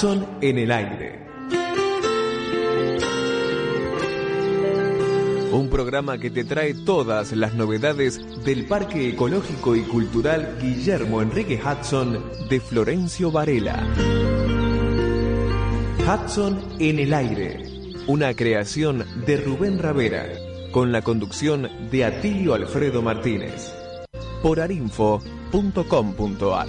Son en el aire. Un programa que te trae todas las novedades del Parque Ecológico y Cultural Guillermo Enrique Hudson de Florencio Varela. Hudson en el aire, una creación de Rubén Ravera, con la conducción de Atilio Alfredo Martínez, por arinfo.com.ar.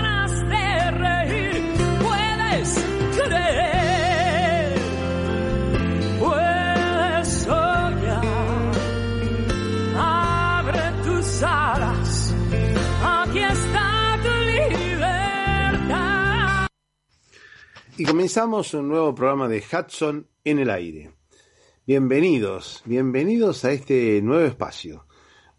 Y comenzamos un nuevo programa de Hudson en el aire. Bienvenidos, bienvenidos a este nuevo espacio.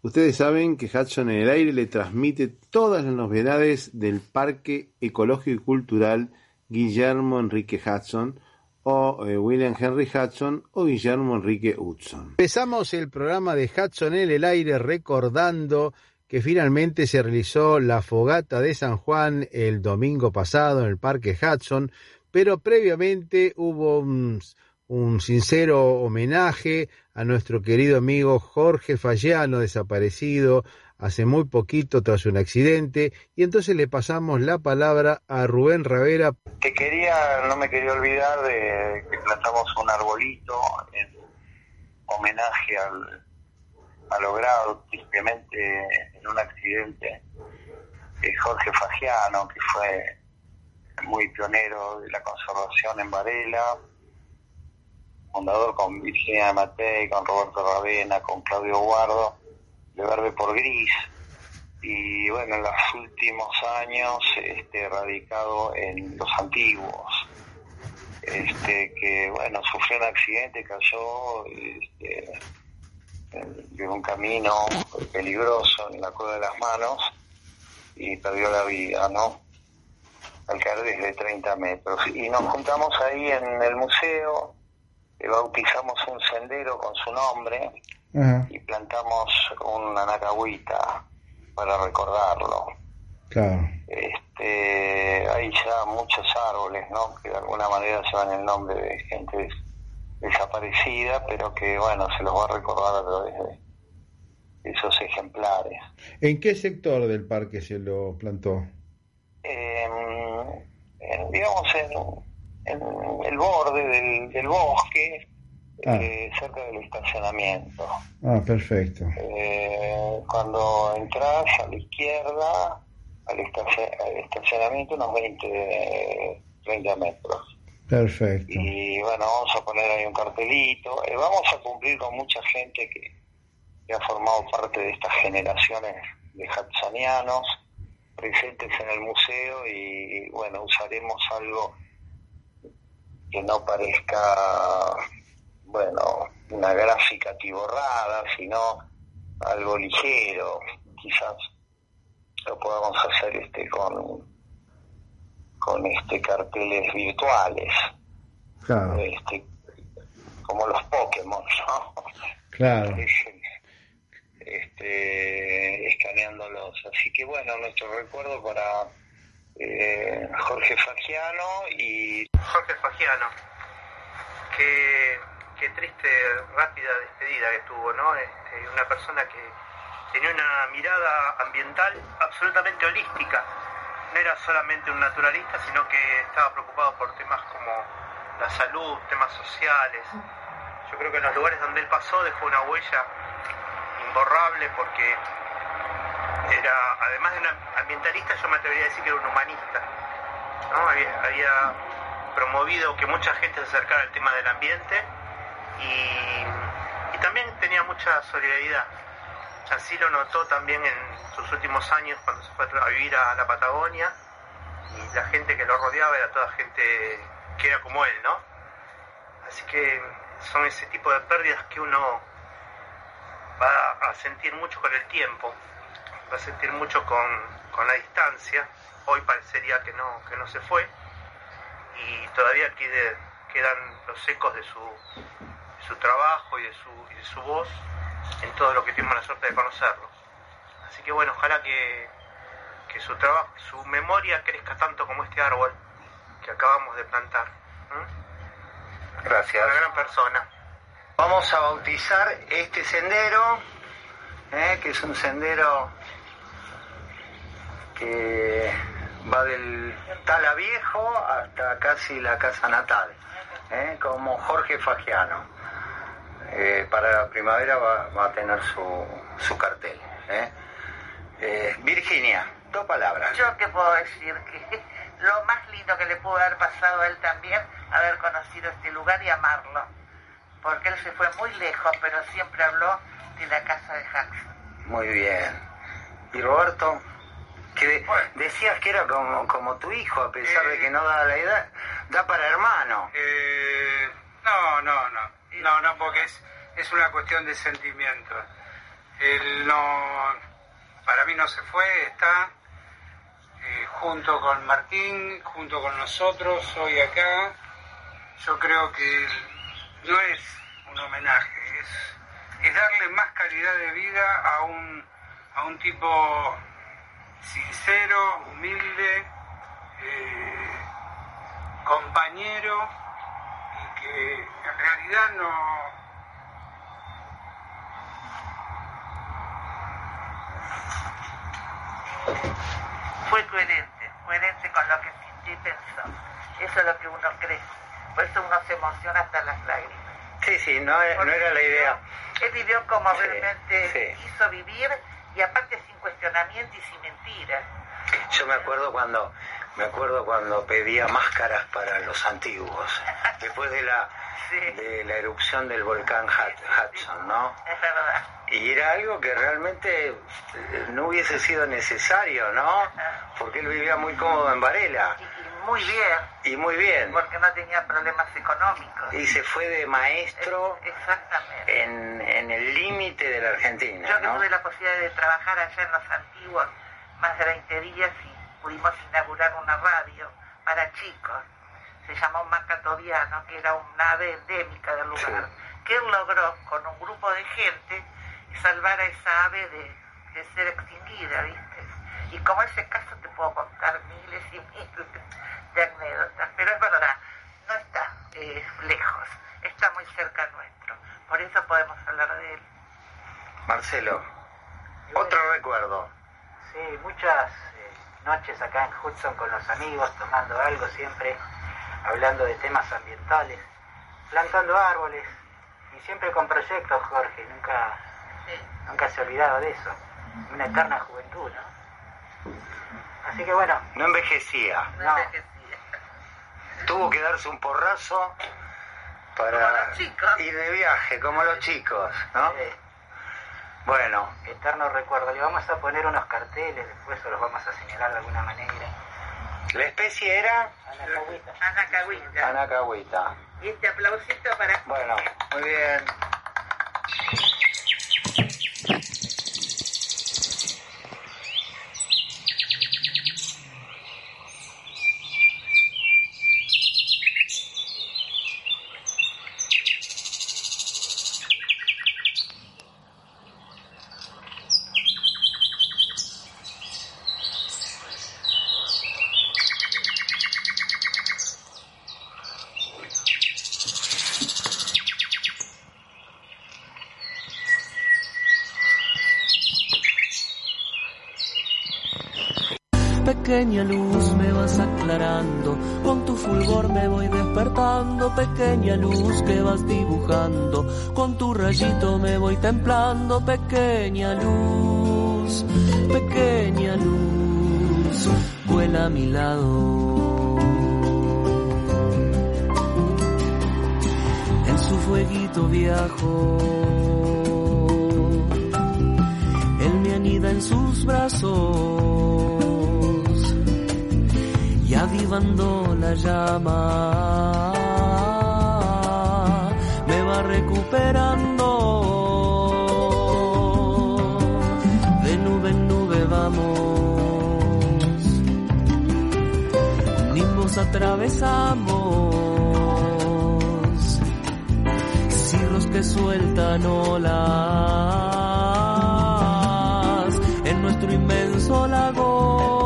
Ustedes saben que Hudson en el aire le transmite todas las novedades del Parque Ecológico y Cultural Guillermo Enrique Hudson o eh, William Henry Hudson o Guillermo Enrique Hudson. Empezamos el programa de Hudson en el aire recordando que finalmente se realizó la fogata de San Juan el domingo pasado en el Parque Hudson, pero previamente hubo un, sincero homenaje a nuestro querido amigo Jorge Falliano, desaparecido hace muy poquito tras un accidente, y entonces le pasamos la palabra a Rubén Ravera. Que quería, no me quería olvidar de que plantamos un arbolito en homenaje al, a logrado tristemente en un accidente de Jorge Fagiano, que fue muy pionero de la conservación en Varela, fundador con Virginia Matei, con Roberto Ravena, con Claudio Guardo, de Verde por Gris, y bueno, en los últimos años este, radicado en Los Antiguos, este, que bueno, sufrió un accidente, cayó este, en un camino peligroso en la cueva de las manos y perdió la vida, ¿no? Al caer desde 30 metros. Y nos juntamos ahí en el museo, le bautizamos un sendero con su nombre y plantamos una nacahuita para recordarlo. claro. Este, hay ya muchos árboles, ¿no? Que de alguna manera llevan el nombre de gente des- desaparecida, pero que, bueno, se los va a recordar a través de esos ejemplares. ¿En qué sector del parque se lo plantó? En, digamos, en, en el borde del, del bosque, Ah. eh, cerca del estacionamiento. Ah, perfecto. Eh, cuando entras a la izquierda, al estacionamiento, unos 20, 30 metros. Perfecto. Y bueno, vamos a poner ahí un cartelito. Eh, vamos a cumplir con mucha gente que, que ha formado parte de estas generaciones de hudsonianos presentes en el museo y bueno, usaremos algo que no parezca, bueno, una gráfica tiborrada, sino algo ligero, quizás lo podamos hacer este con con este carteles virtuales Claro, este como los Pokémon ¿no? claro. este escaneándolos así que bueno nuestro recuerdo para eh, Jorge Fagiano y Jorge Fagiano. Qué, qué triste, rápida despedida que tuvo, ¿no? Este, una persona que tenía una mirada ambiental absolutamente holística. No era solamente un naturalista, sino que estaba preocupado por temas como la salud, temas sociales. Yo creo que en los lugares donde él pasó dejó una huella imborrable porque era, además de un ambientalista, yo me atrevería a decir que era un humanista. había promovido que mucha gente se acercara al tema del ambiente y, y también tenía mucha solidaridad. Así lo notó también en sus últimos años cuando se fue a vivir a la Patagonia y la gente que lo rodeaba era toda gente que era como él, ¿no? Así que son ese tipo de pérdidas que uno va a sentir mucho con el tiempo, va a sentir mucho con, con la distancia. Hoy parecería que no, que no se fue y todavía quede- quedan los ecos de su, de su trabajo y de su, y de su voz en todo lo que tuvimos la suerte de conocerlo. Así que bueno, ojalá que, que su trabajo, su memoria crezca tanto como este árbol que acabamos de plantar. Gracias. Una gran persona. Vamos a bautizar este sendero, ¿eh? que es un sendero que va del Tala Viejo hasta casi la casa natal, ¿eh? como Jorge Fagiano. Eh, para la primavera va, va a tener su, su cartel. ¿eh? Eh, Virginia, dos palabras. Yo qué puedo decir que lo más lindo que le pudo haber pasado a él también, haber conocido este lugar y amarlo. Porque él se fue muy lejos, pero siempre habló de la casa de Jackson. Muy bien. ¿Y Roberto? Que decías que era como, como tu hijo, a pesar de que no da la edad, da para hermano. Eh, no, no, no, no, no, porque es, es una cuestión de sentimiento. Él no, para mí no se fue, está eh, junto con Martín, junto con nosotros hoy acá. Yo creo que no es un homenaje, es, es darle más calidad de vida a un, a un tipo sincero, humilde, eh, compañero y que en realidad no Fue coherente, coherente con lo que sintió y pensó. Eso es lo que uno cree. Por eso uno se emociona hasta las lágrimas. Sí, sí, no, no era la idea. Él vivió como Sí, realmente sí. quiso vivir y aparte sin cuestionamiento y sin mentiras. Yo me acuerdo cuando me acuerdo cuando pedía máscaras para los antiguos, después de la de la erupción del volcán Hud- Hudson, ¿no? Es verdad. Y era algo que realmente eh, no hubiese sido necesario, ¿no? Porque él vivía muy cómodo en Varela. Muy bien, Y muy bien. porque no tenía problemas económicos. Y se fue de maestro Exactamente. en, en el límite de la Argentina, Yo que ¿no? tuve la posibilidad de trabajar allá en los antiguos más de 20 días y pudimos inaugurar una radio para chicos. Se llamó Macatoviano, que era una ave endémica del lugar. Que él logró con un grupo de gente salvar a esa ave de, de ser extinguida, ¿viste? Y como ese caso te puedo contar miles y miles de anécdotas, pero es verdad, no está eh, lejos, está muy cerca nuestro. Por eso podemos hablar de él. Marcelo, otro recuerdo. Sí, muchas eh, noches acá en Hudson con los amigos, tomando algo siempre, hablando de temas ambientales, plantando árboles y siempre con proyectos, Jorge, nunca, nunca se ha olvidado de eso. Una eterna juventud, ¿no? Así que bueno, No envejecía. no, Tuvo que darse un porrazo para ir de viaje, como los chicos, ¿no? Bueno, eterno recuerdo. Le vamos a poner unos carteles después o los vamos a señalar de alguna manera. La especie era Anacahuita. anacahuita. Y este aplausito para... Bueno, muy bien. Pequeña luz me vas aclarando, con tu fulgor me voy despertando, pequeña luz que vas dibujando, con tu rayito me voy templando, pequeña luz, pequeña luz, vuela a mi lado. En su fueguito viajo, él me anida en sus brazos avivando la llama. Me va recuperando. De nube en nube vamos. Nimbos atravesamos. Cirros que sueltan olas. En nuestro inmenso lago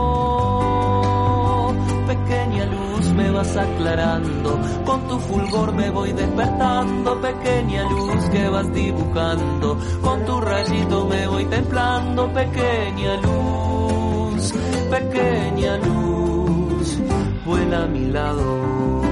vas aclarando, con tu fulgor me voy despertando, pequeña luz que vas dibujando, con tu rayito me voy templando, pequeña luz, pequeña luz, vuela a mi lado.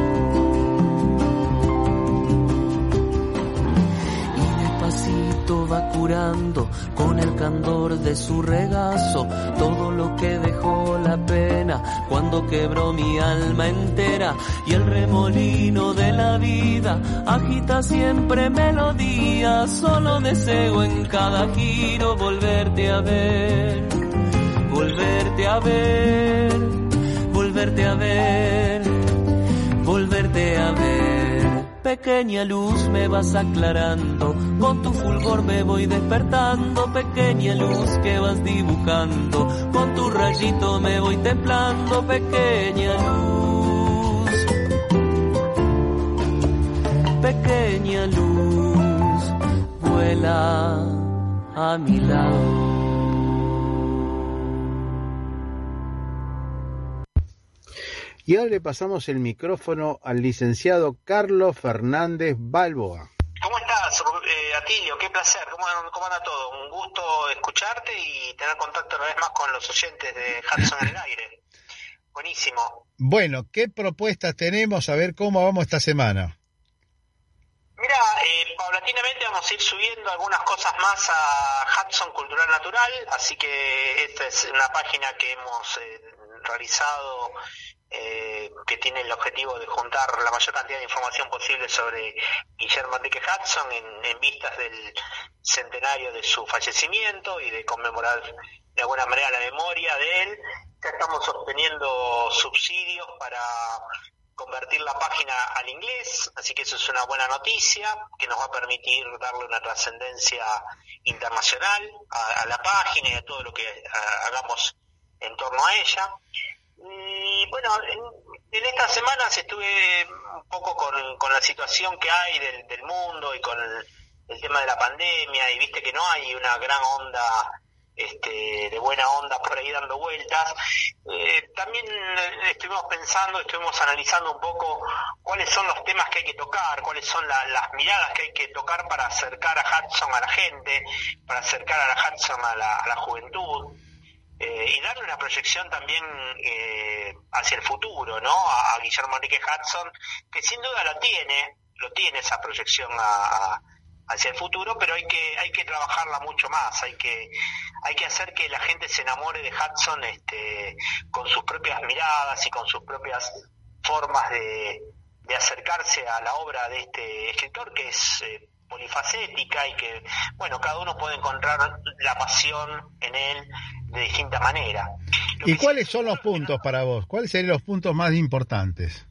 Va curando con el candor de su regazo. Todo lo que dejó la pena cuando quebró mi alma entera. Y el remolino de la vida agita siempre melodía. Solo deseo en cada giro volverte a ver volverte a ver volverte a ver volverte a ver. Pequeña luz me vas aclarando, con tu fulgor me voy despertando, pequeña luz que vas dibujando, con tu rayito me voy templando, pequeña luz, pequeña luz, vuela a mi lado. Y ahora le pasamos el micrófono al licenciado Carlos Fernández Balboa. ¿Cómo estás, eh, Atilio? Qué placer. ¿Cómo, ¿Cómo, anda todo? Un gusto escucharte y tener contacto una vez más con los oyentes de Hudson en el aire. Buenísimo. Bueno, ¿qué propuestas tenemos? A ver cómo vamos esta semana. Mira, eh, paulatinamente vamos a ir subiendo algunas cosas más a Hudson Cultural Natural, así que esta es una página que hemos eh, realizado eh, que tiene el objetivo de juntar la mayor cantidad de información posible sobre Guillermo Enrique Hudson en, vistas del centenario de su fallecimiento y de conmemorar de alguna manera la memoria de él. Ya estamos obteniendo subsidios para convertir la página al inglés, así que eso es una buena noticia que nos va a permitir darle una trascendencia internacional a, la página y a todo lo que a, hagamos en torno a ella. Y bueno, en, en, estas semanas estuve un poco con, con la situación que hay del, del mundo y con el, el, tema de la pandemia y viste que no hay una gran onda este, de buena onda por ahí dando vueltas. Eh, también estuvimos pensando, estuvimos analizando un poco cuáles son los temas que hay que tocar, cuáles son la, las miradas que hay que tocar para acercar a Hudson a la gente, para acercar a la Hudson a la, a la juventud. Eh, y darle una proyección también eh, hacia el futuro, ¿no? A, Guillermo Enrique Hudson, que sin duda lo tiene, lo tiene esa proyección a, a, hacia el futuro, pero hay que hay que trabajarla mucho más, hay que hay que hacer que la gente se enamore de Hudson este, con sus propias miradas y con sus propias formas de, de acercarse a la obra de este escritor que es eh, polifacética y que, bueno, cada uno puede encontrar la pasión en él de distinta manera. ¿Y cuáles son los puntos para vos? ¿Cuáles serían los puntos más importantes?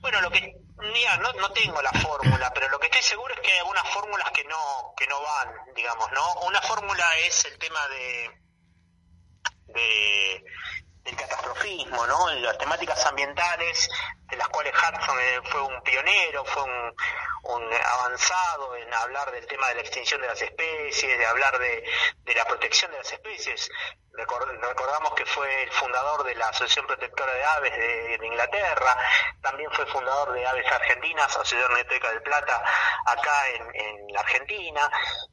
Bueno, lo que mira, no, no tengo la fórmula, pero lo que estoy seguro es que hay algunas fórmulas que no que no van, digamos, ¿no? Una fórmula es el tema de de del catastrofismo, ¿no? Las temáticas ambientales, de las cuales Hudson eh, fue un pionero, fue un, un, avanzado en hablar del tema de la extinción de las especies, de hablar de, de la protección de las especies. Recordamos que fue el fundador de la Asociación Protectora de Aves de, Inglaterra, también fue fundador de Aves Argentinas, Asociación Neteca del Plata, acá en, en la Argentina.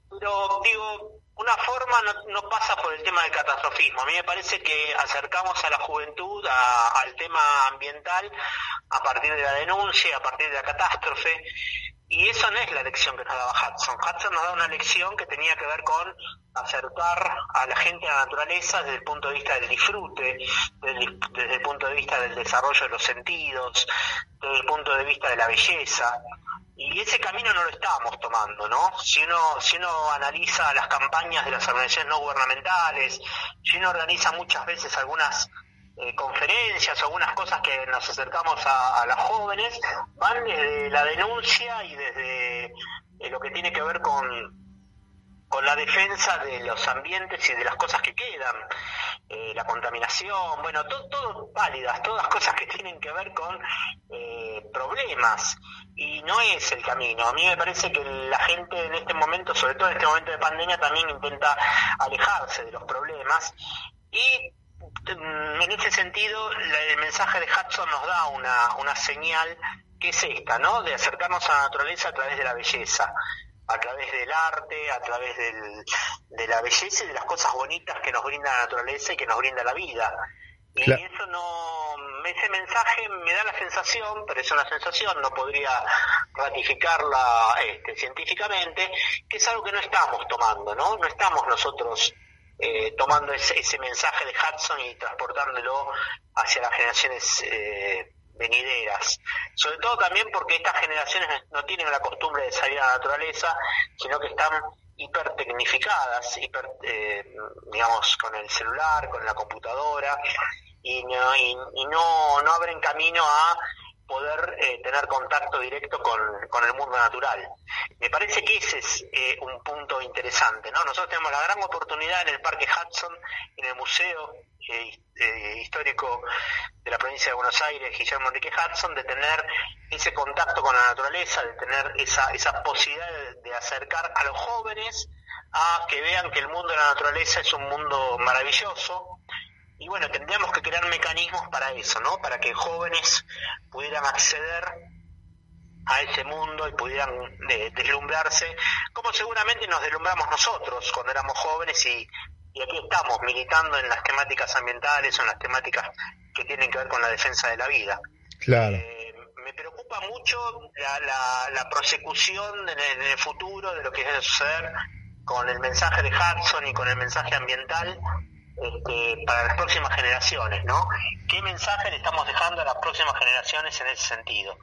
Pero digo, una forma no, pasa por el tema del catastrofismo. A mí me parece que acercamos a la juventud al tema ambiental a partir de la denuncia, a partir de la catástrofe, y esa no es la lección que nos daba Hudson. Hudson nos da una lección que tenía que ver con acercar a la gente a la naturaleza desde el punto de vista del disfrute, desde el punto de vista del desarrollo de los sentidos, desde el punto de vista de la belleza y ese camino no lo estábamos tomando, ¿no? Si uno, si uno analiza las campañas de las organizaciones no gubernamentales, si uno organiza muchas veces algunas eh, conferencias, algunas cosas que nos acercamos a, a las jóvenes, van desde la denuncia y desde eh, lo que tiene que ver con con la defensa de los ambientes y de las cosas que quedan, eh, la contaminación, bueno, todo, todo válidas, todas cosas que tienen que ver con eh, problemas y no es el camino. A mí me parece que la gente en este momento, sobre todo en este momento de pandemia, también intenta alejarse de los problemas y mm, en ese sentido el mensaje de Hudson nos da una, una señal que es esta, ¿no? De acercarnos a la naturaleza a través de la belleza a través del arte, a través del, de la belleza y de las cosas bonitas que nos brinda la naturaleza y que nos brinda la vida. Y claro. eso no, ese mensaje me da la sensación, pero es una sensación, no podría ratificarla este, científicamente, que es algo que no estamos tomando, ¿no? No estamos nosotros eh, tomando ese, ese, mensaje de Hudson y transportándolo hacia las generaciones eh, venideras. Sobre todo también porque estas generaciones no tienen la costumbre de salir a la naturaleza, sino que están hipertecnificadas, hiper, eh, digamos, con el celular, con la computadora, y no, y, y no, no abren camino a poder eh, tener contacto directo con, con, el mundo natural. Me parece que ese es eh, un punto interesante, ¿no? Nosotros tenemos la gran oportunidad en el Parque Hudson, en el Museo eh, eh, Histórico de la provincia de Buenos Aires, Guillermo Enrique Hudson, de tener ese contacto con la naturaleza, de tener esa, esa posibilidad de, de acercar a los jóvenes a que vean que el mundo de la naturaleza es un mundo maravilloso, y bueno, tendríamos que crear mecanismos para eso, ¿no? Para que jóvenes pudieran acceder a ese mundo y pudieran eh, deslumbrarse, como seguramente nos deslumbramos nosotros cuando éramos jóvenes y, y aquí estamos militando en las temáticas ambientales o en las temáticas que tienen que ver con la defensa de la vida. Claro. Eh, me preocupa mucho la, la, la prosecución en el, en el futuro de lo que debe suceder con el mensaje de Hudson y con el mensaje ambiental este, para las próximas generaciones, ¿no? ¿Qué mensaje le estamos dejando a las próximas generaciones en ese sentido?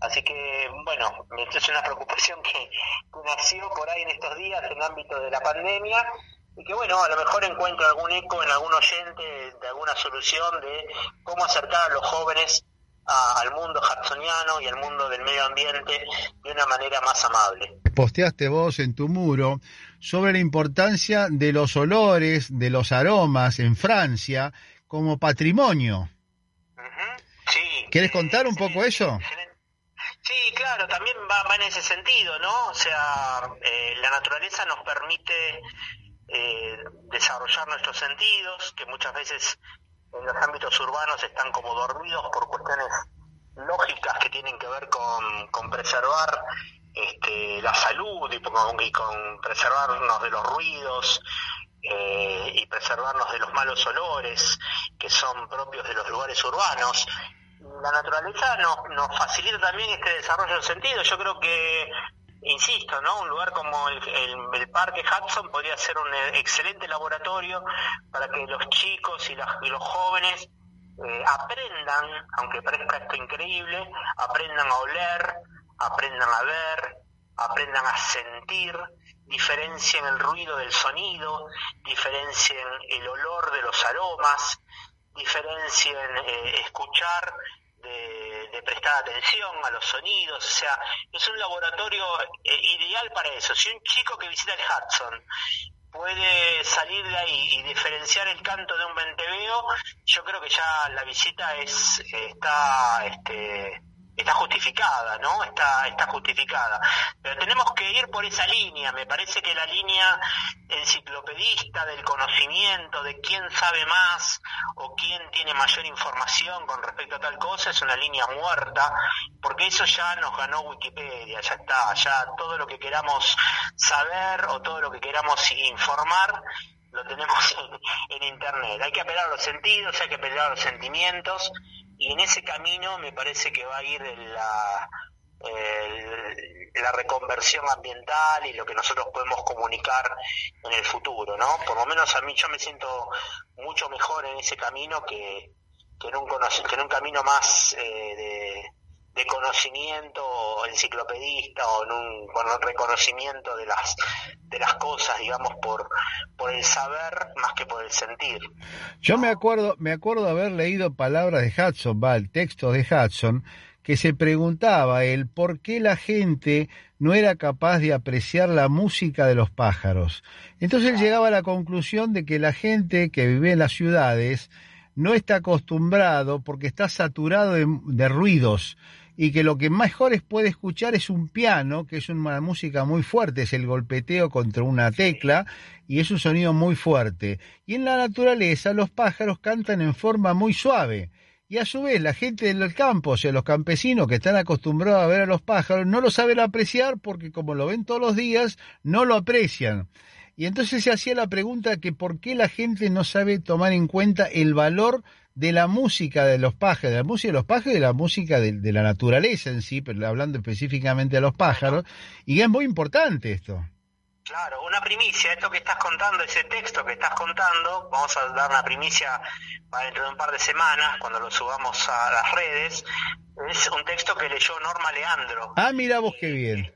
Así que, bueno, esto es una preocupación que, nació por ahí en estos días en el ámbito de la pandemia y que, bueno, a lo mejor encuentro algún eco en algún oyente de alguna solución de cómo acercar a los jóvenes al mundo hudsoniano y al mundo del medio ambiente de una manera más amable. Posteaste vos en tu muro sobre la importancia de los olores, de los aromas en Francia como patrimonio. Uh -huh. Sí. ¿Quieres contar un poco eso? Sí, claro, también va, va, en ese sentido, ¿no? O sea, eh, la naturaleza nos permite eh, desarrollar nuestros sentidos, que muchas veces en los ámbitos urbanos están como dormidos por cuestiones lógicas que tienen que ver con, con preservar este, la salud y con, preservarnos de los ruidos eh, y preservarnos de los malos olores que son propios de los lugares urbanos. La naturaleza nos, nos facilita también este desarrollo de sentidos. Yo creo que, insisto, ¿no? un lugar como el, el, el Parque Hudson podría ser un excelente laboratorio para que los chicos y, las, y los jóvenes eh, aprendan, aunque parezca esto increíble, aprendan a oler, aprendan a ver, aprendan a sentir, diferencien el ruido del sonido, diferencien el olor de los aromas, diferencien eh, escuchar de, prestar atención a los sonidos, o sea, es un laboratorio eh, ideal para eso. Si un chico que visita el Hudson puede salir de ahí y diferenciar el canto de un venteveo, yo creo que ya la visita es está este, está justificada, ¿no? Está, está justificada. Pero tenemos que ir por esa línea, me parece que la línea enciclopedista del conocimiento, de quién sabe más o quién tiene mayor información con respecto a tal cosa, es una línea muerta, porque eso ya nos ganó Wikipedia, ya está, ya todo lo que queramos saber o todo lo que queramos informar, lo tenemos en, en internet. Hay que apelar a los sentidos, hay que apelar a los sentimientos, y en ese camino me parece que va a ir la, la reconversión ambiental y lo que nosotros podemos comunicar en el futuro, ¿no? Por lo menos a mí yo me siento mucho mejor en ese camino que, que, en, un, que en un camino más eh, de de conocimiento enciclopedista o en un, con un reconocimiento de las de las cosas digamos por por el saber más que por el sentir. Yo me acuerdo me acuerdo haber leído palabras de Hudson va el texto de Hudson que se preguntaba el por qué la gente no era capaz de apreciar la música de los pájaros. Entonces él llegaba a la conclusión de que la gente que vive en las ciudades no está acostumbrado porque está saturado de, de ruidos y que lo que mejor puede escuchar es un piano, que es una música muy fuerte, es el golpeteo contra una tecla y es un sonido muy fuerte. Y en la naturaleza los pájaros cantan en forma muy suave. Y a su vez la gente del campo, o sea, los campesinos que están acostumbrados a ver a los pájaros, no lo saben apreciar porque como lo ven todos los días, no lo aprecian. Y entonces se hacía la pregunta que por qué la gente no sabe tomar en cuenta el valor de la música de los pájaros, de la música de los pájaros y de la música de, la naturaleza en sí, hablando específicamente de los pájaros, y es muy importante esto. Claro, una primicia, esto que estás contando, ese texto que estás contando, vamos a dar una primicia para dentro de un par de semanas, cuando lo subamos a las redes, es un texto que leyó Norma Leandro. Ah, mira vos qué bien.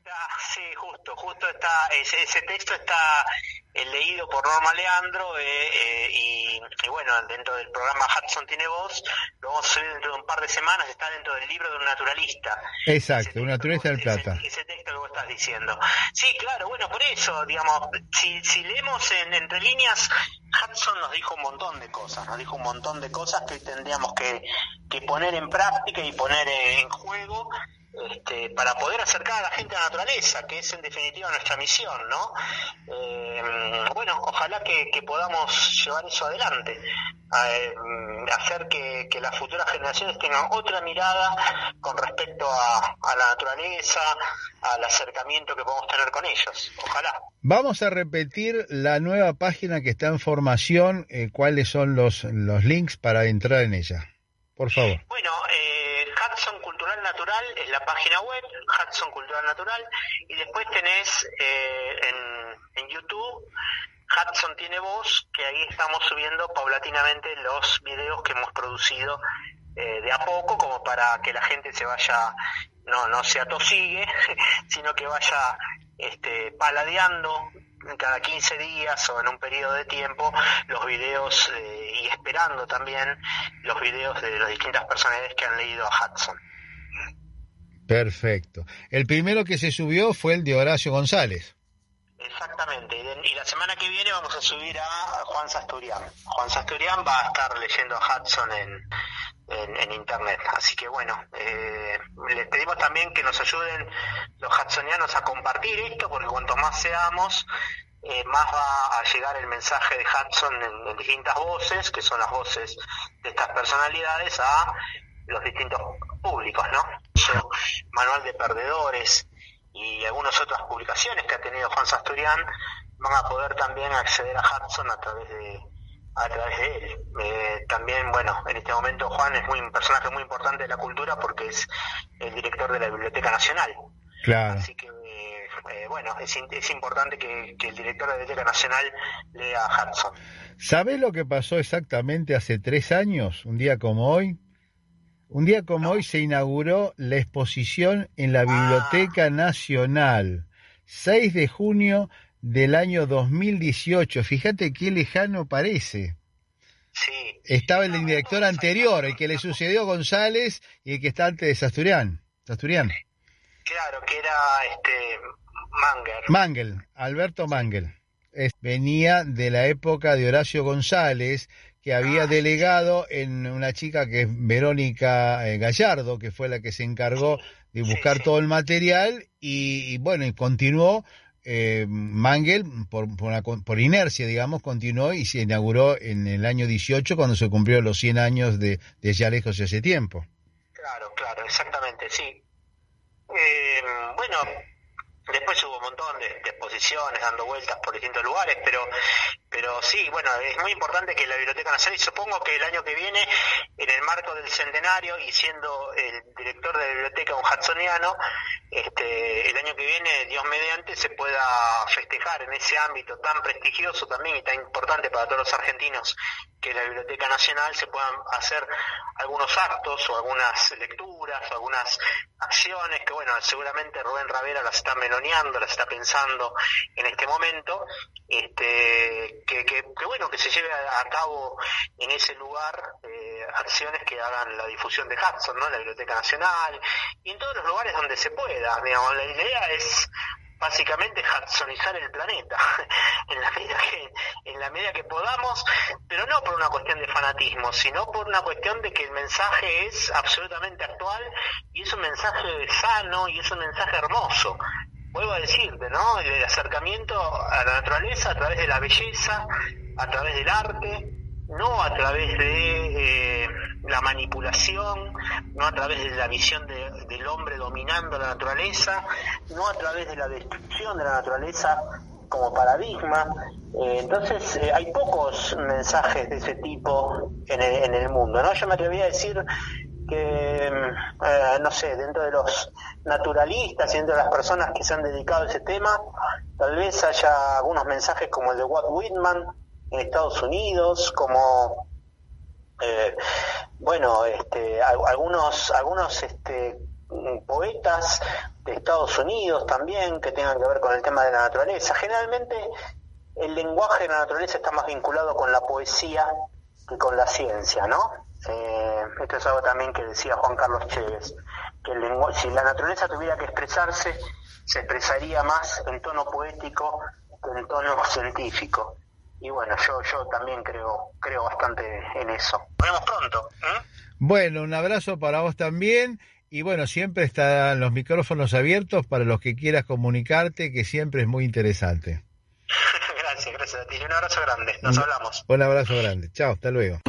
sí, justo, justo está, ese, ese texto está eh, leído por Norma Leandro eh, eh, y, y, bueno, dentro del programa Hudson tiene voz, lo vamos a subir dentro de un par de semanas, está dentro del libro de un naturalista. Exacto, un naturalista del Plata. Ese, ese, texto que vos estás diciendo. Sí, claro, bueno, por eso, digamos, si, si leemos en, entre líneas, Hudson nos dijo un montón de cosas, nos dijo un montón de cosas que tendríamos que, que poner en práctica y poner en juego este, para poder acercar a la gente a la naturaleza, que es en definitiva nuestra misión, ¿no? Eh, bueno, ojalá que, podamos llevar eso adelante, eh, hacer que, las futuras generaciones tengan otra mirada con respecto a, la naturaleza, al acercamiento que podemos tener con ellos, ojalá. Vamos a repetir la nueva página que está en formación, eh, cuáles son los, los links para entrar en ella. Por favor. Bueno, eh, Natural es la página web, Hudson Cultural Natural, y después tenés eh, en, en YouTube Hudson tiene voz, que ahí estamos subiendo paulatinamente los videos que hemos producido eh, de a poco, como para que la gente se vaya, no, no se atosigue, sino que vaya este, paladeando cada 15 días o en un periodo de tiempo los videos eh, y esperando también los videos de las distintas personalidades que han leído a Hudson. Perfecto. El primero que se subió fue el de Horacio González. Exactamente, y la semana que viene vamos a subir a Juan Sasturian. Juan Sasturian va a estar leyendo a Hudson en, en, internet. Así que bueno, eh, les pedimos también que nos ayuden los hudsonianos a compartir esto, porque cuanto más seamos, eh, más va a llegar el mensaje de Hudson en, distintas voces, que son las voces de estas personalidades, a los distintos públicos, ¿no? Manual de Perdedores y algunas otras publicaciones que ha tenido Juan Sasturian van a poder también acceder a Hudson a través de, a través de él. Eh, también, bueno, en este momento Juan es muy, un personaje muy importante de la cultura porque es el director de la Biblioteca Nacional. Claro. Así que, eh, bueno, es, es importante que, que, el director de la Biblioteca Nacional lea a Hudson. ¿Sabes lo que pasó exactamente hace tres años, un día como hoy? Un día como hoy se inauguró la exposición en la Biblioteca Nacional 6 de junio del año 2018. Fíjate qué lejano parece. Sí. Estaba el director anterior, el que le sucedió a González y el que está antes de Sasturian. Sasturian. Claro, que era este Manger. Mangel, Alberto Mangel. Es- venía de la época de Horacio González, que había delegado en una chica que es Verónica eh, Gallardo, que fue la que se encargó de buscar todo el material y, y bueno, y continuó. eh, Mangel, por, por, una por inercia, digamos, continuó y se inauguró en el año 18 cuando se cumplieron los 100 años de, de Ya Lejos de ese tiempo. Claro, claro, exactamente, sí. Eh, bueno, después hubo un montón de, de exposiciones dando vueltas por distintos lugares, pero pero sí, bueno, es muy importante que la Biblioteca Nacional, y supongo que el año que viene, en el marco del centenario, y siendo el director de la biblioteca un hudsoniano, este, el año que viene, Dios mediante, se pueda festejar en ese ámbito tan prestigioso también y tan importante para todos los argentinos, que la Biblioteca Nacional se puedan hacer algunos actos o algunas lecturas o algunas acciones que, bueno, seguramente Rubén Ravera las está meloneando, las está pensando en este momento, este, que, bueno, que se lleve a, cabo en ese lugar eh, acciones que hagan la difusión de Hudson, ¿no? La Biblioteca Nacional y en todos los lugares donde se pueda, digamos, la idea es básicamente hudsonizar el planeta en en la medida que podamos pero no por una cuestión de fanatismo sino por una cuestión de que el mensaje es absolutamente actual y es un mensaje sano y es un mensaje hermoso vuelvo a decirte no el acercamiento a la naturaleza a través de la belleza a través del arte no a través de eh, la manipulación, no a través de la visión de- del hombre dominando la naturaleza, no a través de la destrucción de la naturaleza como paradigma. Eh, entonces, eh, hay pocos mensajes de ese tipo en el, en el mundo, ¿no? Yo me atrevería a decir que, eh, no sé, dentro de los naturalistas y dentro de las personas que se han dedicado a ese tema, tal vez haya algunos mensajes como el de Walt Whitman en Estados Unidos, como eh, bueno, este, al- algunos, algunos este, poetas de Estados Unidos también que tengan que ver con el tema de la naturaleza. Generalmente el lenguaje de la naturaleza está más vinculado con la poesía que con la ciencia, ¿no? Eh, esto es algo también que decía Juan Carlos Chévez, que el lengua- si la naturaleza tuviera que expresarse, se expresaría más en tono poético que en tono científico. Y bueno, yo, yo también creo, creo bastante en eso. Nos vemos pronto. ¿eh? Bueno, un abrazo para vos también. Y bueno, siempre están los micrófonos abiertos para los que quieras comunicarte, que siempre es muy interesante. gracias, gracias a ti. Un abrazo grande. Nos hablamos. Un abrazo grande. Chao, hasta luego.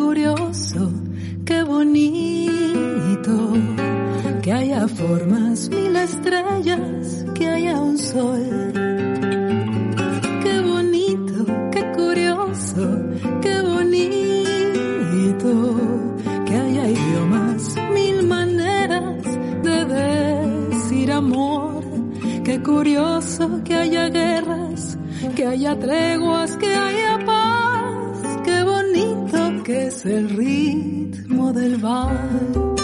Curioso, qué bonito. Que haya formas, mil estrellas, que haya un sol. Qué bonito, qué curioso, qué bonito. Que haya idiomas, mil maneras de decir amor. Qué curioso que haya guerras, que haya treguas, que haya es el ritmo del vals.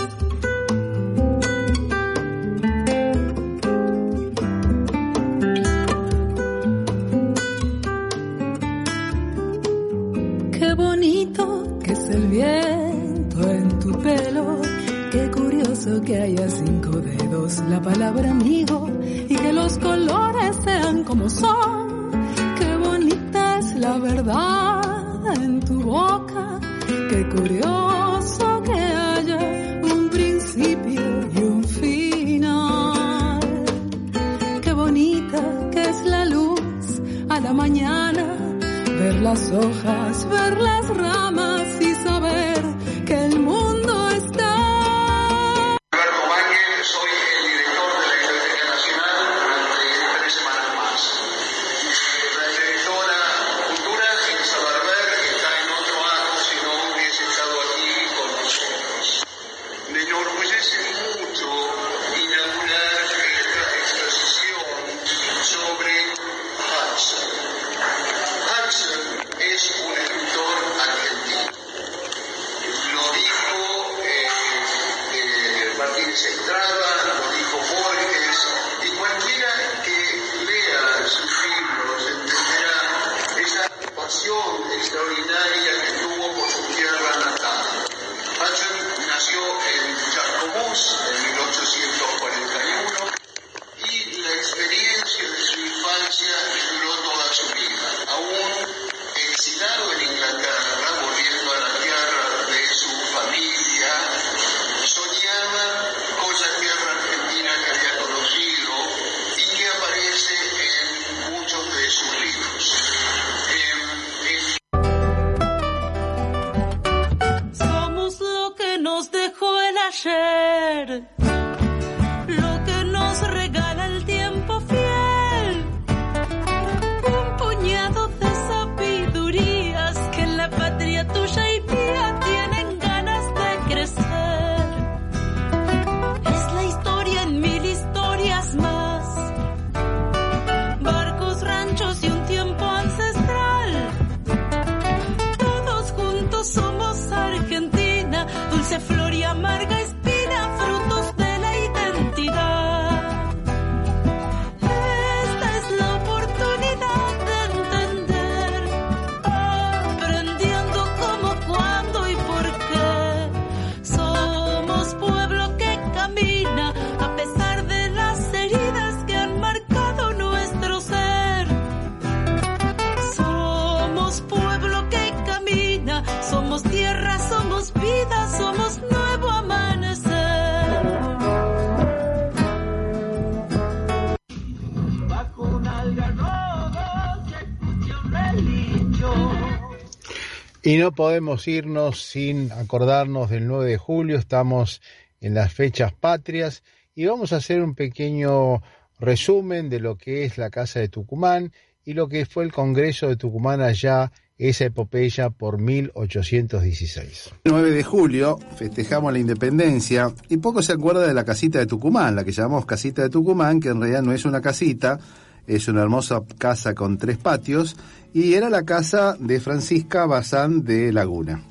Y no podemos irnos sin acordarnos del 9 de julio, estamos en las fechas patrias y vamos a hacer un pequeño resumen de lo que es la Casa de Tucumán y lo que fue el Congreso de Tucumán allá, esa epopeya por 1816. El 9 de julio festejamos la independencia y poco se acuerda de la casita de Tucumán, la que llamamos casita de Tucumán, que en realidad no es una casita, es una hermosa casa con tres patios y era la casa de Francisca Bazán de Laguna.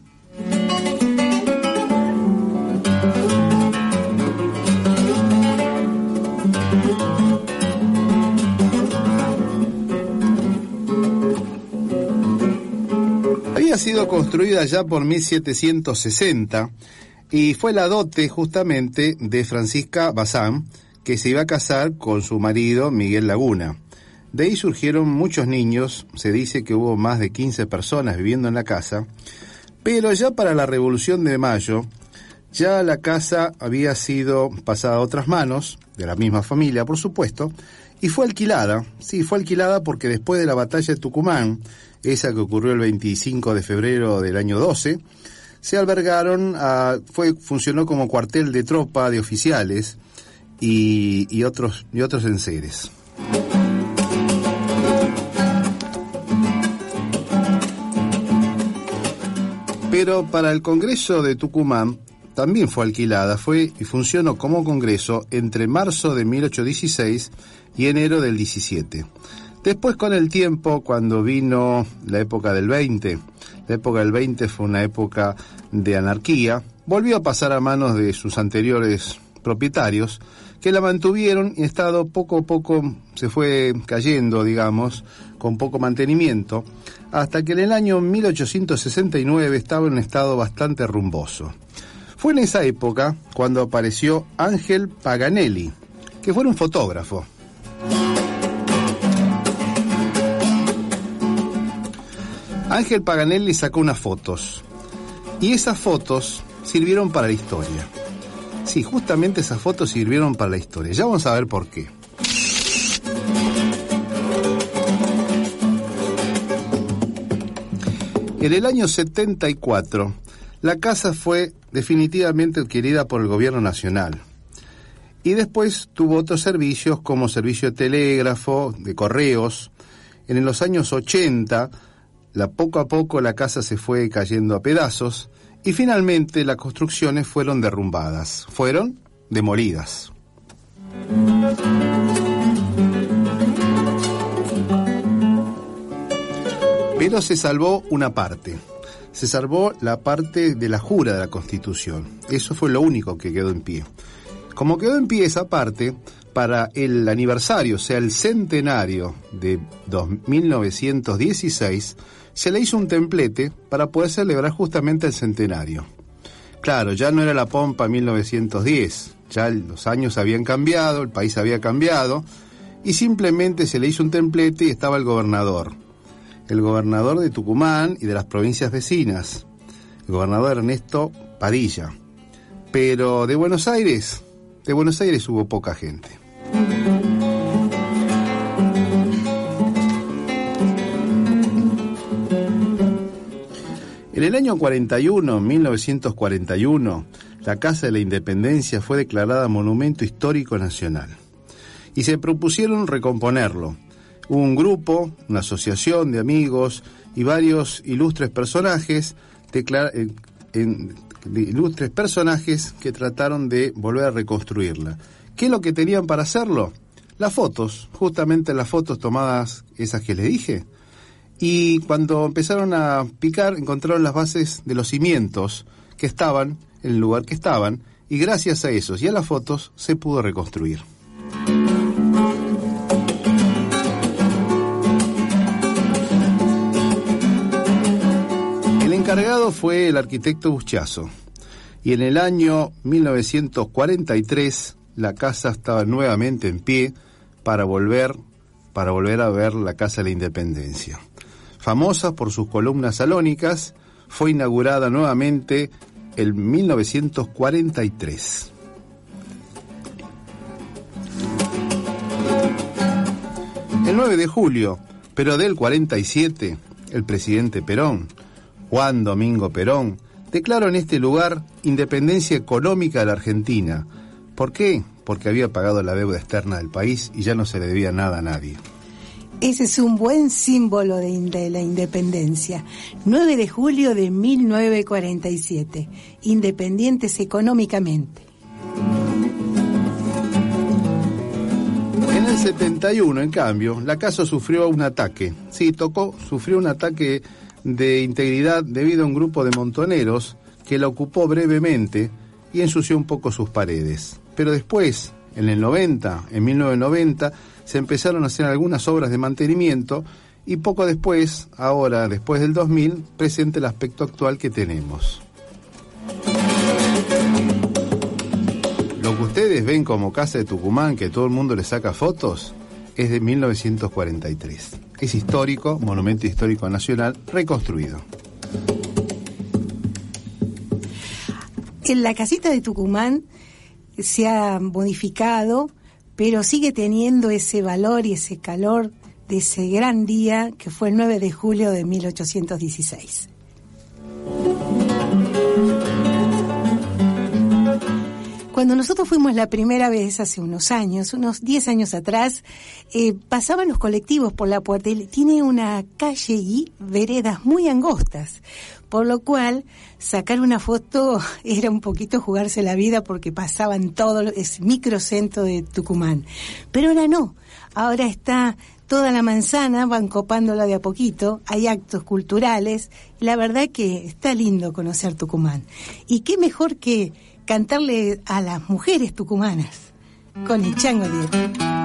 Había sido construida ya por 1760 y fue la dote justamente de Francisca Bazán, que se iba a casar con su marido Miguel Laguna. De ahí surgieron muchos niños, se dice que hubo más de 15 personas viviendo en la casa, pero ya para la Revolución de Mayo, ya la casa había sido pasada a otras manos, de la misma familia por supuesto, y fue alquilada, sí, fue alquilada porque después de la batalla de Tucumán, esa que ocurrió el 25 de febrero del año 12, se albergaron, fue, funcionó como cuartel de tropa de oficiales y, y otros, y otros enseres. Pero para el Congreso de Tucumán también fue alquilada, fue y funcionó como Congreso entre marzo de 1816 y enero del 17. Después con el tiempo, cuando vino la época del 20, la época del 20 fue una época de anarquía, volvió a pasar a manos de sus anteriores propietarios, que la mantuvieron y estado poco a poco se fue cayendo, digamos, con poco mantenimiento, hasta que en el año 1869 estaba en un estado bastante rumboso. Fue en esa época cuando apareció Ángel Paganelli, que fue un fotógrafo. Ángel Paganelli sacó unas fotos y esas fotos sirvieron para la historia. Sí, justamente esas fotos sirvieron para la historia. Ya vamos a ver por qué. En el año 74, la casa fue definitivamente adquirida por el gobierno nacional. Y después tuvo otros servicios como servicio de telégrafo, de correos. En los años 80, la, poco a poco la casa se fue cayendo a pedazos y finalmente las construcciones fueron derrumbadas, fueron demolidas. Pero se salvó una parte. Se salvó la parte de la jura de la Constitución. Eso fue lo único que quedó en pie. Como quedó en pie esa parte, para el aniversario, o sea, el centenario de 1916, se le hizo un templete para poder celebrar justamente el centenario. Claro, ya no era la pompa 1910, ya los años habían cambiado, el país había cambiado, y simplemente se le hizo un templete y estaba el gobernador, el gobernador de Tucumán y de las provincias vecinas, el gobernador Ernesto Padilla. Pero de Buenos Aires, de Buenos Aires hubo poca gente. En el año 41, 1941, la Casa de la Independencia fue declarada Monumento Histórico Nacional. Y se propusieron recomponerlo. Un grupo, una asociación de amigos y varios ilustres personajes, declara- eh, ilustres personajes que trataron de volver a reconstruirla. ¿Qué es lo que tenían para hacerlo? Las fotos, justamente las fotos tomadas, esas que les dije. Y cuando empezaron a picar, encontraron las bases de los cimientos que estaban en el lugar que estaban, y gracias a esos y a las fotos se pudo reconstruir. Encargado fue el arquitecto Buschazo, y en el año 1943 la casa estaba nuevamente en pie para volver, para volver a ver la Casa de la Independencia. Famosa por sus columnas salónicas, fue inaugurada nuevamente en 1943. El 9 de julio, pero del 47, el presidente Perón, Juan Domingo Perón, declaró en este lugar independencia económica de la Argentina. ¿Por qué? Porque había pagado la deuda externa del país y ya no se le debía nada a nadie. Ese es un buen símbolo de, la independencia. 9 de julio de 1947. Independientes económicamente. En el 71, en cambio, la casa sufrió un ataque. Sí, tocó, sufrió un ataque de integridad debido a un grupo de montoneros que la ocupó brevemente y ensució un poco sus paredes. Pero después, en el 90, en 1990, se empezaron a hacer algunas obras de mantenimiento y poco después, ahora después del 2000, presenta el aspecto actual que tenemos. Lo que ustedes ven como Casa de Tucumán, que todo el mundo le saca fotos, es de 1943. Es histórico, monumento histórico nacional, reconstruido. La casita de Tucumán se ha modificado, pero sigue teniendo ese valor y ese calor de ese gran día que fue el 9 de julio de 1816. Cuando nosotros fuimos la primera vez hace unos años, unos 10 años atrás, eh, pasaban los colectivos por la puerta y tiene una calle y veredas muy angostas, por lo cual sacar una foto era un poquito jugarse la vida porque pasaban todo, es microcentro de Tucumán. Pero ahora no, ahora está toda la manzana, van copándola de a poquito, hay actos culturales, la verdad que está lindo conocer Tucumán. Y qué mejor que cantarle a las mujeres tucumanas con el chango de...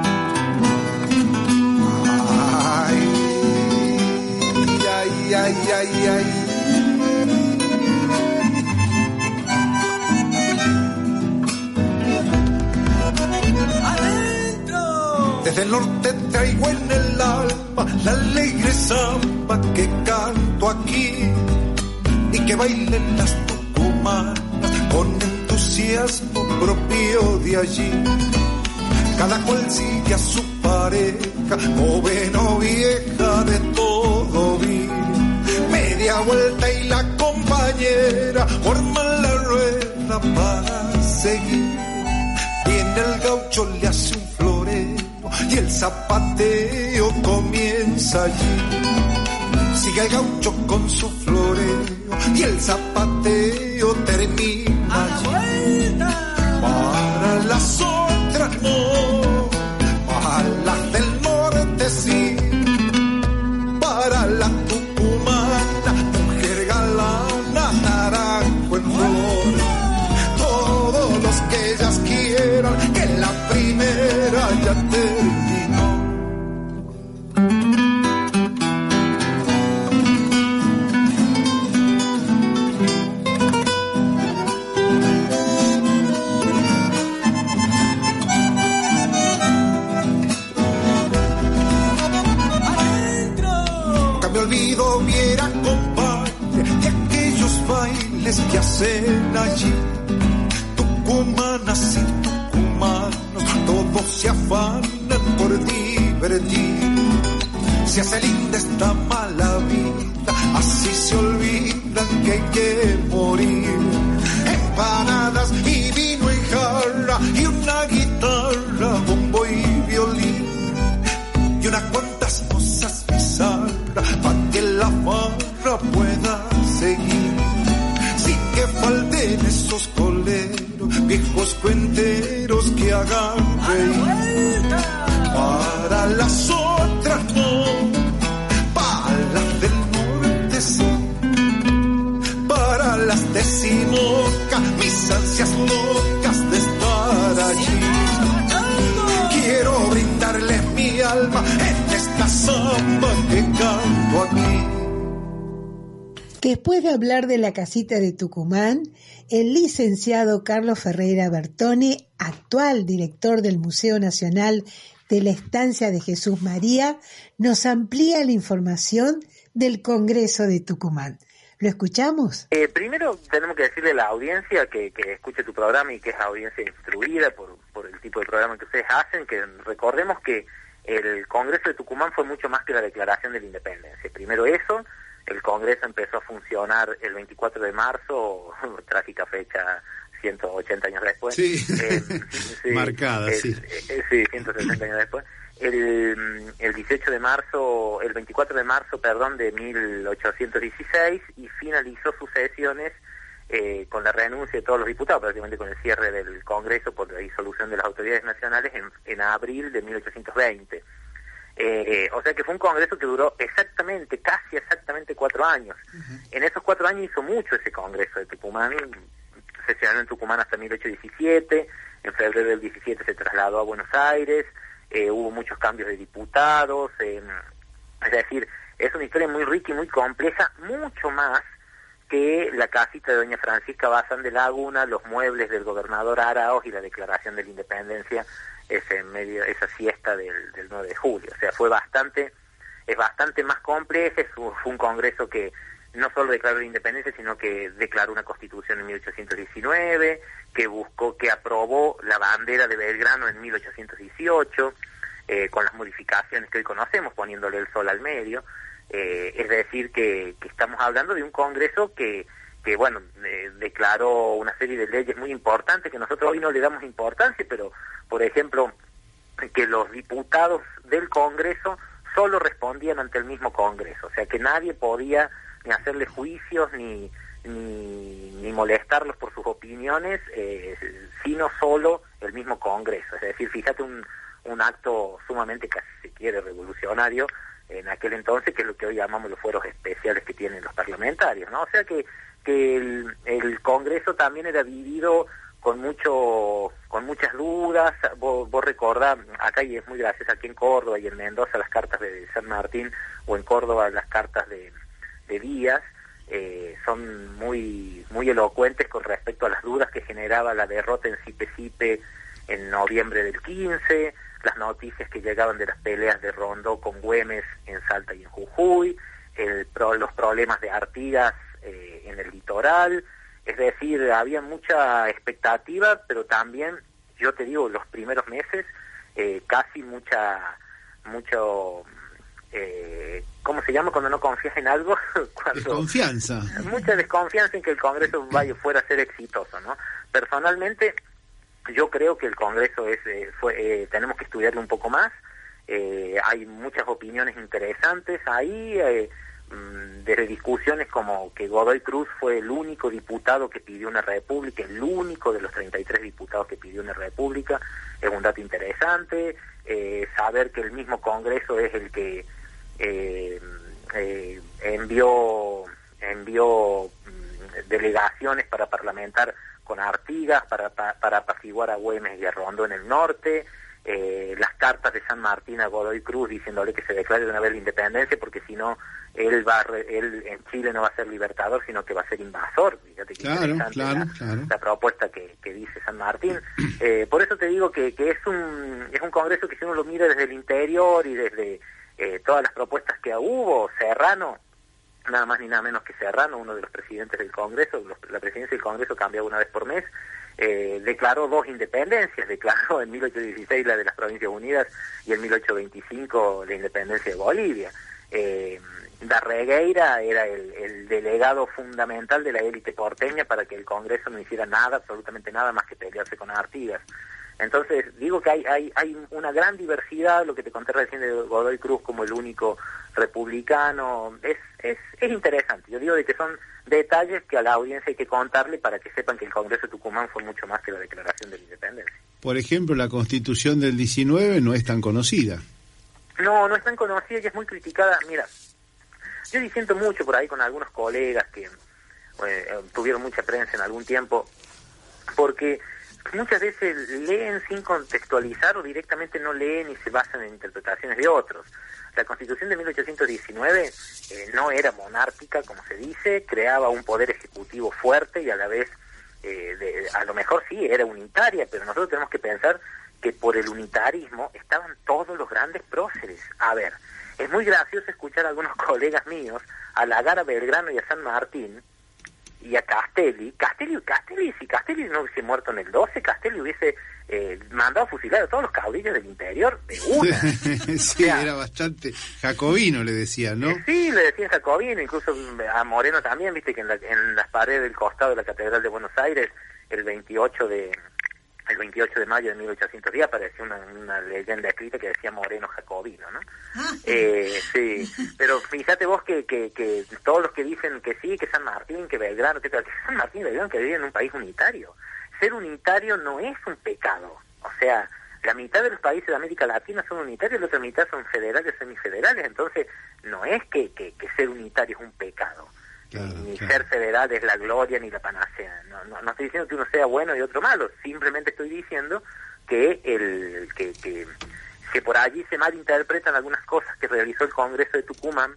ay, ay, ay, ay. Desde el norte traigo en el alma la alegre samba que canto aquí y que bailen las tucumanas con entusiasmo propio de allí. Cada cual sigue a su pareja, joven o vieja, de todo vi. Media vuelta y la compañera forman la rueda para seguir. Viene el gaucho, le hace un floreo y el zapateo comienza allí. Sigue el gaucho con su floreo y el zapateo termina allí. Para afanan por divertir. Se hace linda esta mala vida, así se olvidan que hay que morir. Empanadas y vino en jarra y una guitarra, Después de hablar de la casita de Tucumán, el licenciado Carlos Ferreira Bertone, actual director del Museo Nacional de la Estancia de Jesús María, nos amplía la información del Congreso de Tucumán. ¿Lo escuchamos? Eh, primero tenemos que decirle a la audiencia que, que escuche tu programa y que es audiencia instruida por, por el tipo de programa que ustedes hacen, que recordemos que el Congreso de Tucumán fue mucho más que la Declaración de la Independencia. Primero eso, el Congreso empezó a funcionar el 24 de marzo, trágica fecha, 180 años después. Sí, Eh, sí, marcada, sí. eh, sí, 160 años después. El, el 18 de marzo, el 24 de marzo, perdón, de 1816 y finalizó sus sesiones eh, con la renuncia de todos los diputados, prácticamente con el cierre del Congreso por la disolución de las autoridades nacionales en, en abril de 1820. Eh, o sea que fue un congreso que duró exactamente, casi exactamente cuatro años. En esos cuatro años hizo mucho ese congreso de Tucumán, sesionó en Tucumán hasta 1817, en febrero del 17 se trasladó a Buenos Aires, eh, hubo muchos cambios de diputados, eh, es decir, es una historia muy rica y muy compleja, mucho más que la casita de doña Francisca Bazán de Laguna, los muebles del gobernador Araos y la declaración de la independencia ese medio esa siesta del, del 9 de julio. O sea, fue bastante, es bastante más un- fue un congreso que no solo declaró la independencia, sino que declaró una constitución en 1819, que buscó, que aprobó la bandera de Belgrano en 1818, eh, con las modificaciones que hoy conocemos, poniéndole el sol al medio. Eh, es decir, que, que estamos hablando de un Congreso que, que bueno, eh, declaró una serie de leyes muy importantes que nosotros hoy no le damos importancia, pero, por ejemplo, que los diputados del Congreso solo respondían ante el mismo Congreso, o sea que nadie podía ni hacerle juicios ni, ni, ni molestarlos por sus opiniones, eh, sino solo el mismo Congreso. Es decir, fíjate un, un acto sumamente, casi se quiere, revolucionario en aquel entonces, que es lo que hoy llamamos los fueros especiales que tienen los parlamentarios, ¿no? O sea que, que el, el Congreso también era vivido con mucho con muchas dudas. Vos, vos recordás acá y es muy gracioso aquí en Córdoba y en Mendoza las cartas de San Martín o en Córdoba las cartas de, de Díaz eh, son muy muy elocuentes con respecto a las dudas que generaba la derrota en Sipe-Sipe en noviembre del 15 las noticias que llegaban de las peleas de Rondó con Güemes en Salta y en Jujuy el los problemas de Artigas eh, en el litoral es decir, había mucha expectativa, pero también, yo te digo, los primeros meses, eh, casi mucha, mucho, eh, ¿cómo se llama cuando no confías en algo? cuando Confianza. mucha desconfianza en que el Congreso vaya fuera a ser exitoso, ¿no? Personalmente, yo creo que el Congreso es, eh, fue, eh, tenemos que estudiarlo un poco más. Eh, hay muchas opiniones interesantes ahí, eh, desde discusiones como que Godoy Cruz fue el único diputado que pidió una república, el único de los 33 diputados que pidió una república, es un dato interesante. Eh, saber que el mismo Congreso es el que eh, eh, envió envió mm, delegaciones para parlamentar con Artigas, para, pa- para apaciguar a Güemes y a Rondo en el norte, eh, las cartas de San Martín a Godoy Cruz diciéndole que se declare de una vez la independencia porque si no él va a re- él en Chile no va a ser libertador sino que va a ser invasor fíjate qué Claro, interesante claro, la- claro. la propuesta que, que dice San Martín. Eh, por eso te digo que, que es un es un congreso que si uno lo mira desde el interior y desde eh, todas las propuestas que hubo, Serrano, nada más ni nada menos que Serrano, uno de los presidentes del Congreso, los- la presidencia del Congreso cambia una vez por mes, eh, declaró dos independencias, declaró en 1816 la de las Provincias Unidas y en 1825 la independencia de Bolivia. eh, Darregueira era el, el delegado fundamental de la élite porteña para que el Congreso no hiciera nada, absolutamente nada más que pelearse con Artigas. Entonces, digo que hay, hay, hay una gran diversidad, lo que te conté recién de Godoy Cruz como el único republicano, es, es, es interesante. Yo digo de que son detalles que a la audiencia hay que contarle para que sepan que el Congreso de Tucumán fue mucho más que la Declaración de la Independencia. Por ejemplo, la Constitución del 19 no es tan conocida. No, no es tan conocida y es muy criticada. Mira, yo disiento mucho por ahí con algunos colegas que eh, tuvieron mucha prensa en algún tiempo, porque muchas veces leen sin contextualizar o directamente no leen y se basan en interpretaciones de otros. La Constitución de 1819 eh, no era monárquica, como se dice, creaba un poder ejecutivo fuerte y a la vez, eh, de, a lo mejor sí, era unitaria, pero nosotros tenemos que pensar que por el unitarismo estaban todos los grandes próceres. A ver, es muy gracioso escuchar a algunos colegas míos halagar a Belgrano y a San Martín y a Castelli. Castelli, Castelli, si Castelli no hubiese muerto en el 12, Castelli hubiese eh, mandado a fusilar a todos los caudillos del interior de una. sí, era bastante jacobino, le decían, ¿no? Sí, le decían jacobino, incluso a Moreno también, viste que en, la- en las paredes del costado de la Catedral de Buenos Aires, el 28 de el 28 de mayo de 1810 apareció una, una leyenda escrita que decía Moreno Jacobino, ¿no? Eh, sí, pero fíjate vos que, que, que todos los que dicen que sí, que San Martín, que Belgrano, que, que San Martín y Belgrano que viven en un país unitario. Ser unitario no es un pecado. O sea, la mitad de los países de América Latina son unitarios, la otra mitad son federales, semifederales. Entonces, no es que, que, que ser unitario es un pecado. Ni ser federal es la gloria ni la panacea. No, no, no estoy diciendo que uno sea bueno y otro malo. Simplemente estoy diciendo que el que, que, que por allí se malinterpretan algunas cosas que realizó el Congreso de Tucumán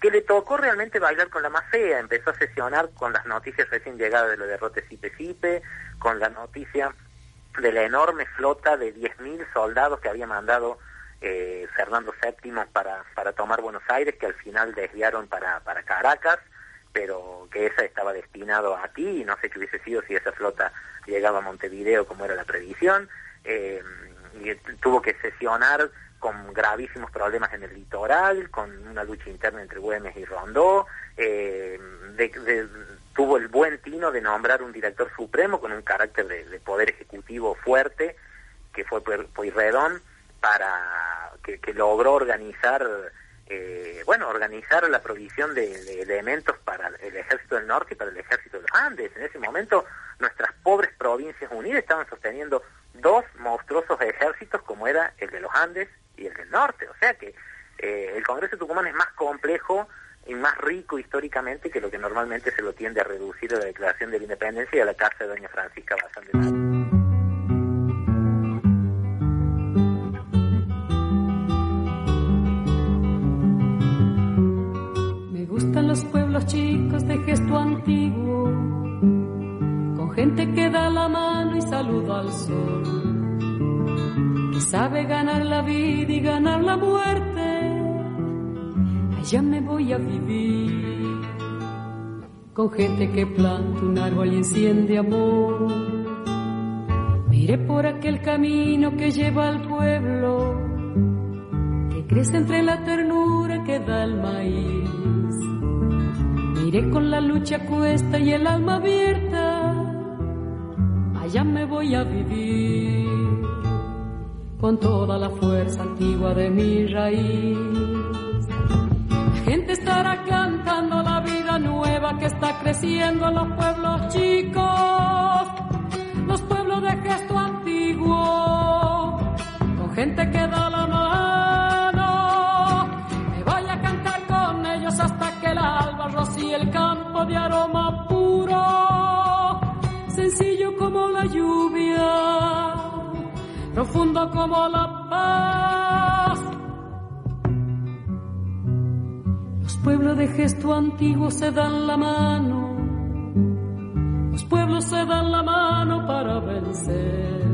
que le tocó realmente bailar con la más fea, empezó a sesionar con las noticias recién llegadas de lo de Rote Sipe Sipe, con la noticia de la enorme flota de 10.000 soldados que había mandado eh, Fernando VII para, para tomar Buenos Aires, que al final desviaron para, para Caracas, pero que esa estaba destinado a ti y no sé qué hubiese sido si esa flota llegaba a Montevideo como era la previsión, eh, y tuvo que sesionar con gravísimos problemas en el litoral, con una lucha interna entre Güemes y Rondó, eh, de- de- tuvo el buen tino de nombrar un director supremo con un carácter de, de poder ejecutivo fuerte, que fue Pueyrredón, para que logró organizar, eh, bueno, organizar la provisión de, elementos para el ejército del norte y para el ejército de los Andes. En ese momento, nuestras pobres provincias unidas estaban sosteniendo dos monstruosos ejércitos como era el de los Andes y el del norte. O sea que eh, el Congreso de Tucumán es más complejo y más rico históricamente que lo que normalmente se lo tiende a reducir a la Declaración de la Independencia y a la casa de doña Francisca Bazán de. Los pueblos chicos de gesto antiguo, con gente que da la mano y saluda al sol, que sabe ganar la vida y ganar la muerte. Allá me voy a vivir, con gente que planta un árbol y enciende amor. Miré por aquel camino que lleva al pueblo que crece entre la ternura que da el maíz. Miré con la lucha cuesta y el alma abierta, allá me voy a vivir con toda la fuerza antigua de mi raíz. La gente estará cantando la vida nueva que está creciendo en los pueblos chicos, los pueblos de gesto antiguo, con gente que da como la lluvia, profundo como la paz. Los pueblos de gesto antiguo se dan la mano, los pueblos se dan la mano para vencer.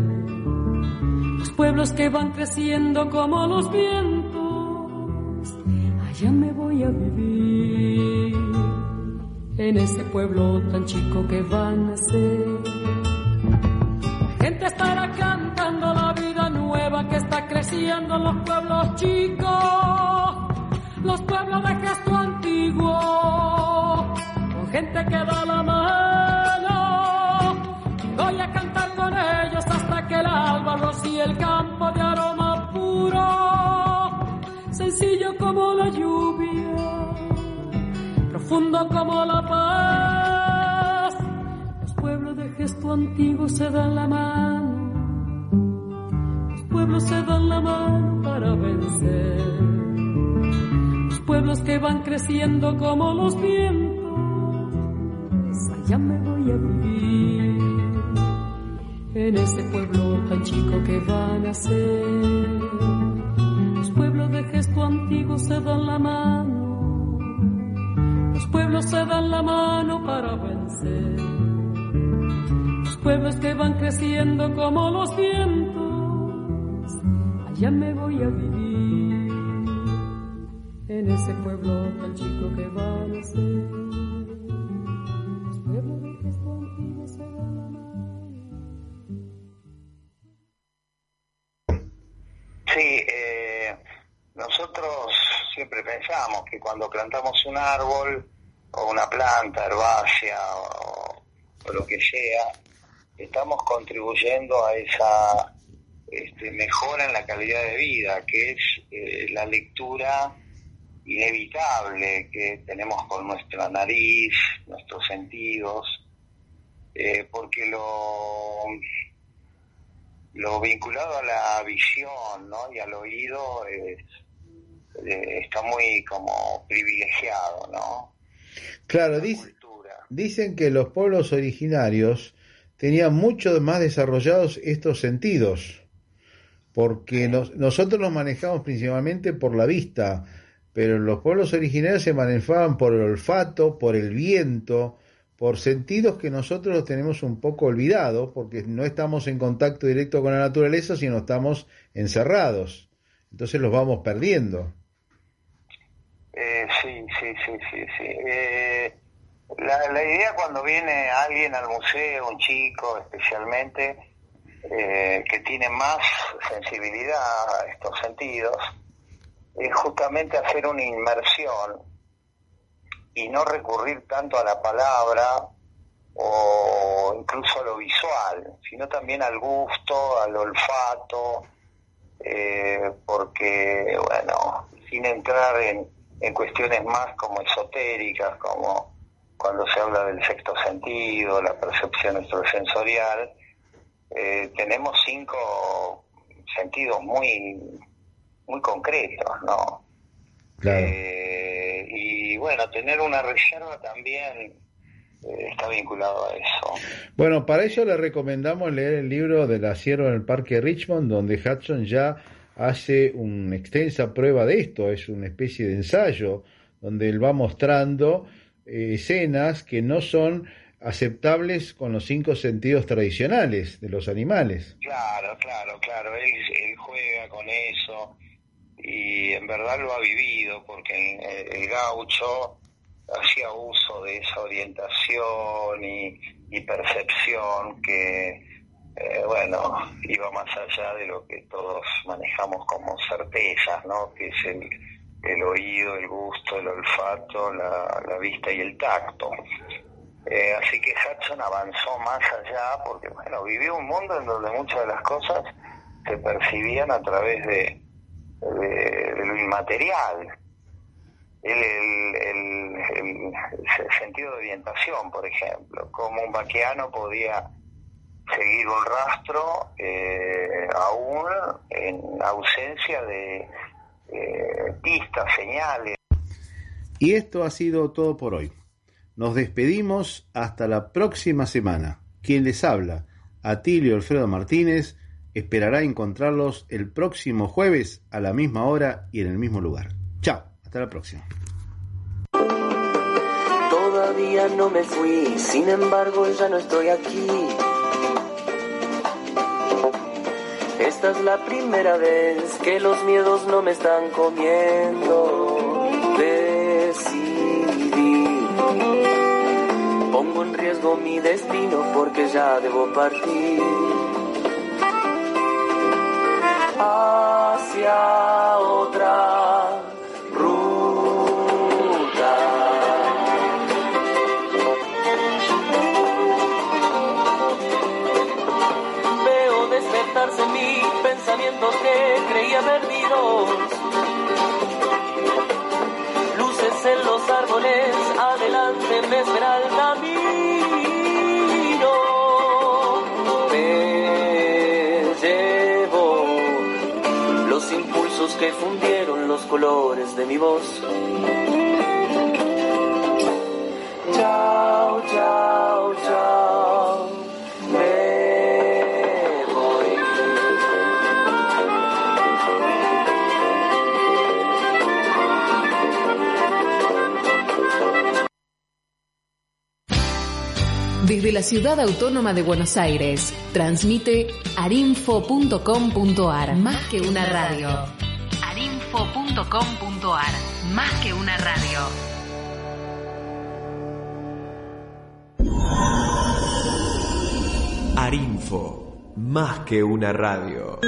Los pueblos que van creciendo como los vientos, allá me voy a vivir. En ese pueblo tan chico que van a ser. Los pueblos chicos. Los pueblos pueblo de gesto antiguo, con gente que da la mano. Voy a cantar con ellos hasta que el alba rocíe el campo de aroma puro, sencillo como la lluvia, profundo como la paz. Los pueblos de gesto antiguo se dan la mano, pueblos se dan la mano para vencer. Los pueblos que van creciendo como los vientos, allá me voy a vivir. En ese pueblo tan chico que van a ser. Los pueblos de gesto antiguo se dan la mano. Los pueblos se dan la mano para vencer. Los pueblos que van creciendo como los vientos, allá me voy a vivir. En ese pueblo tan chico que van a ser. Los pueblos antiguo se dan. Sí, eh, nosotros siempre pensamos que cuando plantamos un árbol o una planta herbácea o, o lo que sea, estamos contribuyendo a esa este, mejora en la calidad de vida, que es eh, la lectura inevitable que tenemos con nuestra nariz, nuestros sentidos, eh, porque lo lo vinculado a la visión ¿no? y al oído es, eh, está muy como privilegiado, ¿no? Claro, dic- dicen que los pueblos originarios tenían mucho más desarrollados estos sentidos, porque nos- nosotros los manejamos principalmente por la vista, pero los pueblos originarios se manejaban por el olfato, por el viento, por sentidos que nosotros los tenemos un poco olvidados, porque no estamos en contacto directo con la naturaleza, sino estamos encerrados. Entonces los vamos perdiendo. Eh, sí, sí, sí, sí, sí. Eh, la, la idea cuando viene alguien al museo, un chico especialmente, eh, que tiene más sensibilidad a estos sentidos, es justamente hacer una inmersión y no recurrir tanto a la palabra o incluso a lo visual, sino también al gusto, al olfato, eh, porque, bueno, sin entrar en, en cuestiones más como esotéricas, como cuando se habla del sexto sentido, la percepción extrasensorial, eh, tenemos cinco sentidos muy, muy concretos, ¿no? Claro. Eh, y bueno, tener una reserva también eh, está vinculado a eso. Bueno, para ello le recomendamos leer el libro de la sierva en el Parque Richmond, donde Hudson ya hace una extensa prueba de esto, es una especie de ensayo, donde él va mostrando eh, escenas que no son aceptables con los cinco sentidos tradicionales de los animales. Claro, claro, claro, él, juega con eso y en verdad lo ha vivido porque el, gaucho hacía uso de esa orientación y, y percepción que, eh, bueno, iba más allá de lo que todos manejamos como certezas, ¿no? Que es el, el oído, el gusto, el olfato, la, la vista y el tacto. Eh, así que Hudson avanzó más allá porque, bueno, vivió un mundo en donde muchas de las cosas se percibían a través de, de, lo inmaterial. El, el, el, el- el sentido de orientación, por ejemplo, como un vaqueano podía seguir un rastro eh, aún en ausencia de eh, pistas, señales. Y esto ha sido todo por hoy. Nos despedimos hasta la próxima semana. Quien les habla, Atilio Alfredo Martínez, esperará encontrarlos el próximo jueves a la misma hora y en el mismo lugar. Chao, hasta la próxima. Todavía no me fui, sin embargo ya no estoy aquí. Esta es la primera vez que los miedos no me están comiendo. pongo riesgo mi destino porque ya debo partir. Hacia otra ruta. Veo despertarse en mí pensamientos que creía perdidos Luces en los árboles, adelante me esmeralda mi que fundieron los colores de mi voz. Chao, chao, chao. Me voy. Desde la ciudad autónoma de Buenos Aires, transmite arinfo.com.ar. Más que una radio. arinfo.com.ar. Más que una radio. Arinfo, más que una radio.